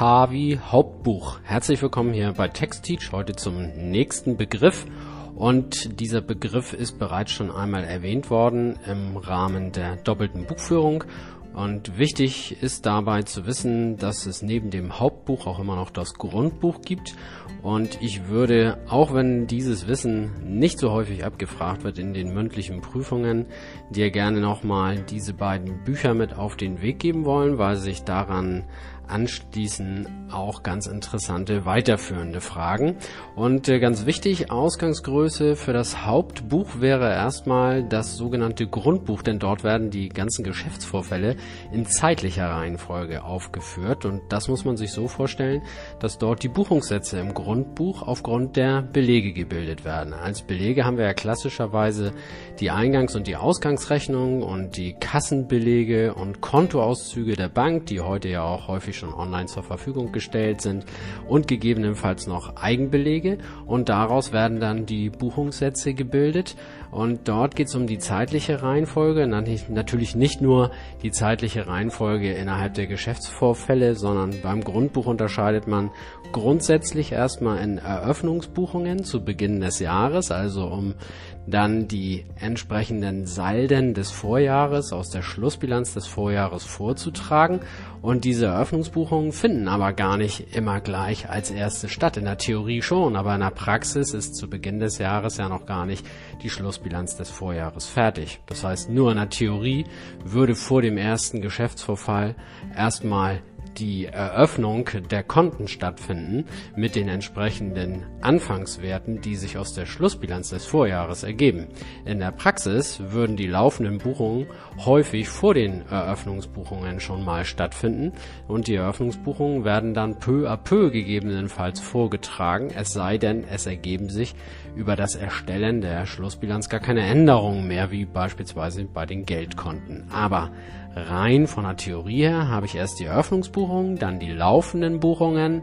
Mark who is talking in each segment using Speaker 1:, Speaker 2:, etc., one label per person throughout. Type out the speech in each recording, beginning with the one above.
Speaker 1: H wie Hauptbuch. Herzlich willkommen hier bei TextTeach, heute zum nächsten Begriff. Und dieser Begriff ist bereits schon einmal erwähnt worden im Rahmen der doppelten Buchführung. Und wichtig ist dabei zu wissen, dass es neben dem Hauptbuch auch immer noch das Grundbuch gibt. Und ich würde, auch wenn dieses Wissen nicht so häufig abgefragt wird in den mündlichen Prüfungen, dir gerne nochmal diese beiden Bücher mit auf den Weg geben wollen, weil sich daran anschließen auch ganz interessante weiterführende Fragen. Und äh, ganz wichtig, Ausgangsgröße für das Hauptbuch wäre erstmal das sogenannte Grundbuch, denn dort werden die ganzen Geschäftsvorfälle in zeitlicher Reihenfolge aufgeführt. Und das muss man sich so vorstellen, dass dort die Buchungssätze im Grundbuch aufgrund der Belege gebildet werden. Als Belege haben wir ja klassischerweise die Eingangs- und die Ausgangsrechnung und die Kassenbelege und Kontoauszüge der Bank, die heute ja auch häufig schon online zur Verfügung gestellt sind und gegebenenfalls noch Eigenbelege. Und daraus werden dann die Buchungssätze gebildet. Und dort geht es um die zeitliche Reihenfolge, natürlich nicht nur die zeitliche Reihenfolge innerhalb der Geschäftsvorfälle, sondern beim Grundbuch unterscheidet man grundsätzlich erstmal in Eröffnungsbuchungen zu Beginn des Jahres, also um dann die entsprechenden Salden des Vorjahres aus der Schlussbilanz des Vorjahres vorzutragen. Und diese Eröffnungsbuchungen finden aber gar nicht immer gleich als erste statt. In der Theorie schon, aber in der Praxis ist zu Beginn des Jahres ja noch gar nicht die Schlussbilanz des Vorjahres fertig. Das heißt, nur in der Theorie würde vor dem ersten Geschäftsvorfall erstmal die Eröffnung der Konten stattfinden mit den entsprechenden Anfangswerten, die sich aus der Schlussbilanz des Vorjahres ergeben. In der Praxis würden die laufenden Buchungen häufig vor den Eröffnungsbuchungen schon mal stattfinden und die Eröffnungsbuchungen werden dann peu à peu gegebenenfalls vorgetragen, es sei denn, es ergeben sich über das Erstellen der Schlussbilanz gar keine Änderungen mehr, wie beispielsweise bei den Geldkonten. Aber rein von der Theorie her habe ich erst die Eröffnungsbuchungen, dann die laufenden Buchungen,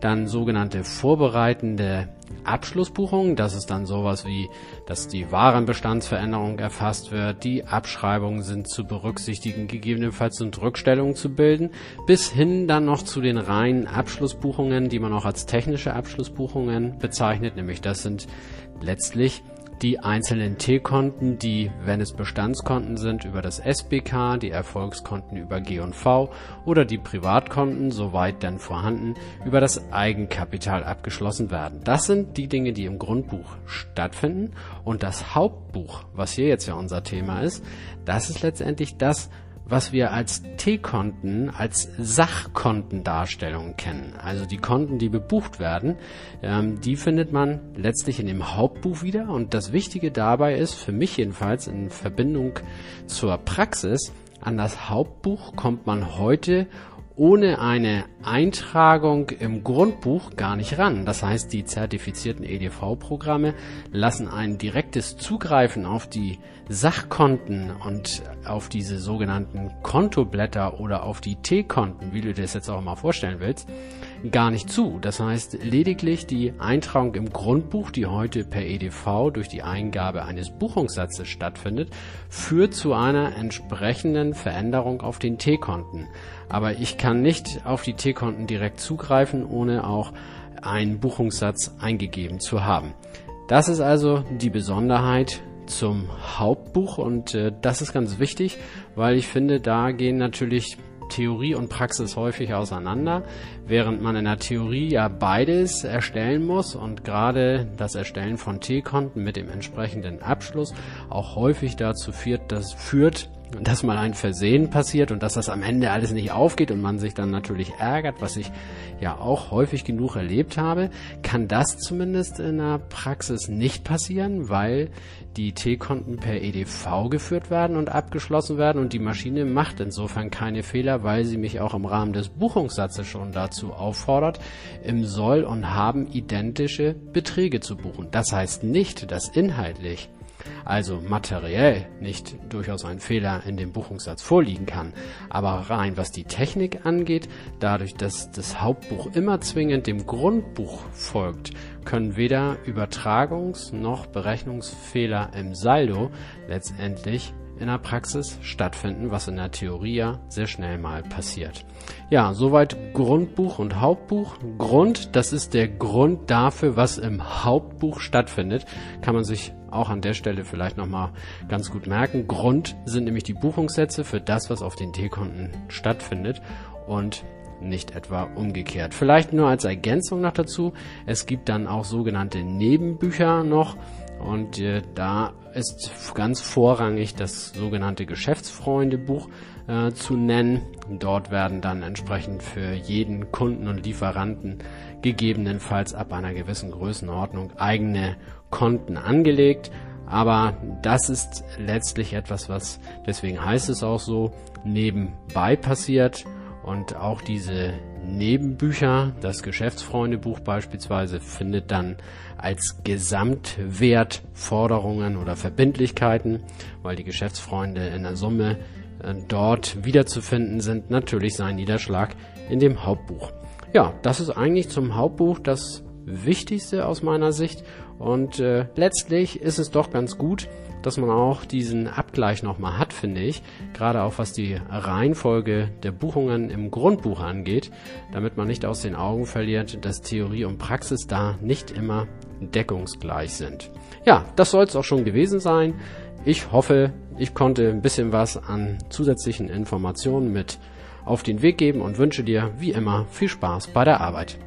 Speaker 1: dann sogenannte vorbereitende Abschlussbuchungen. Das ist dann sowas wie, dass die Warenbestandsveränderung erfasst wird, die Abschreibungen sind zu berücksichtigen, gegebenenfalls sind Rückstellungen zu bilden, bis hin dann noch zu den reinen Abschlussbuchungen, die man auch als technische Abschlussbuchungen bezeichnet, nämlich das sind letztlich die einzelnen T-Konten, die, wenn es Bestandskonten sind, über das SBK, die Erfolgskonten über G&V oder die Privatkonten, soweit denn vorhanden, über das Eigenkapital abgeschlossen werden. Das sind die Dinge, die im Grundbuch stattfinden und das Hauptbuch, was hier jetzt ja unser Thema ist, das ist letztendlich das, was wir als T-Konten, als Sachkontendarstellung kennen. Also die Konten, die bebucht werden, ähm, die findet man letztlich in dem Hauptbuch wieder. Und das Wichtige dabei ist, für mich jedenfalls in Verbindung zur Praxis, an das Hauptbuch kommt man heute ohne eine Eintragung im Grundbuch gar nicht ran. Das heißt, die zertifizierten EDV-Programme lassen ein direktes Zugreifen auf die Sachkonten und auf diese sogenannten Kontoblätter oder auf die T-Konten, wie du dir das jetzt auch mal vorstellen willst, gar nicht zu. Das heißt, lediglich die Eintragung im Grundbuch, die heute per EDV durch die Eingabe eines Buchungssatzes stattfindet, führt zu einer entsprechenden Veränderung auf den T-Konten. Aber ich kann nicht auf die T-Konten direkt zugreifen, ohne auch einen Buchungssatz eingegeben zu haben. Das ist also die Besonderheit zum Hauptbuch und äh, das ist ganz wichtig, weil ich finde, da gehen natürlich Theorie und Praxis häufig auseinander, während man in der Theorie ja beides erstellen muss und gerade das Erstellen von T-Konten mit dem entsprechenden Abschluss auch häufig dazu führt, dass, führt, dass mal ein Versehen passiert und dass das am Ende alles nicht aufgeht und man sich dann natürlich ärgert, was ich ja auch häufig genug erlebt habe, kann das zumindest in der Praxis nicht passieren, weil die T-Konten per EDV geführt werden und abgeschlossen werden und die Maschine macht insofern keine Fehler, weil sie mich auch im Rahmen des Buchungssatzes schon dazu auffordert, im Soll und Haben identische Beträge zu buchen. Das heißt nicht, dass inhaltlich also materiell nicht durchaus ein Fehler in dem Buchungssatz vorliegen kann. Aber rein was die Technik angeht, dadurch, dass das Hauptbuch immer zwingend dem Grundbuch folgt, können weder Übertragungs- noch Berechnungsfehler im Saldo letztendlich in der Praxis stattfinden, was in der Theorie ja sehr schnell mal passiert. Ja, soweit Grundbuch und Hauptbuch. Grund, das ist der Grund dafür, was im Hauptbuch stattfindet, kann man sich auch an der Stelle vielleicht nochmal ganz gut merken. Grund sind nämlich die Buchungssätze für das, was auf den T-Konten stattfindet und nicht etwa umgekehrt. Vielleicht nur als Ergänzung noch dazu. Es gibt dann auch sogenannte Nebenbücher noch und äh, da ist ganz vorrangig das sogenannte Geschäftsfreundebuch äh, zu nennen. Dort werden dann entsprechend für jeden Kunden und Lieferanten gegebenenfalls ab einer gewissen Größenordnung eigene Konten angelegt. Aber das ist letztlich etwas, was, deswegen heißt es auch so, nebenbei passiert. Und auch diese Nebenbücher, das Geschäftsfreundebuch beispielsweise, findet dann als Gesamtwert Forderungen oder Verbindlichkeiten, weil die Geschäftsfreunde in der Summe äh, dort wiederzufinden sind, natürlich sein Niederschlag in dem Hauptbuch. Ja, das ist eigentlich zum Hauptbuch das Wichtigste aus meiner Sicht. Und äh, letztlich ist es doch ganz gut, dass man auch diesen Abgleich nochmal hat, finde ich. Gerade auch was die Reihenfolge der Buchungen im Grundbuch angeht, damit man nicht aus den Augen verliert, dass Theorie und Praxis da nicht immer deckungsgleich sind. Ja, das soll es auch schon gewesen sein. Ich hoffe, ich konnte ein bisschen was an zusätzlichen Informationen mit auf den Weg geben und wünsche dir wie immer viel Spaß bei der Arbeit.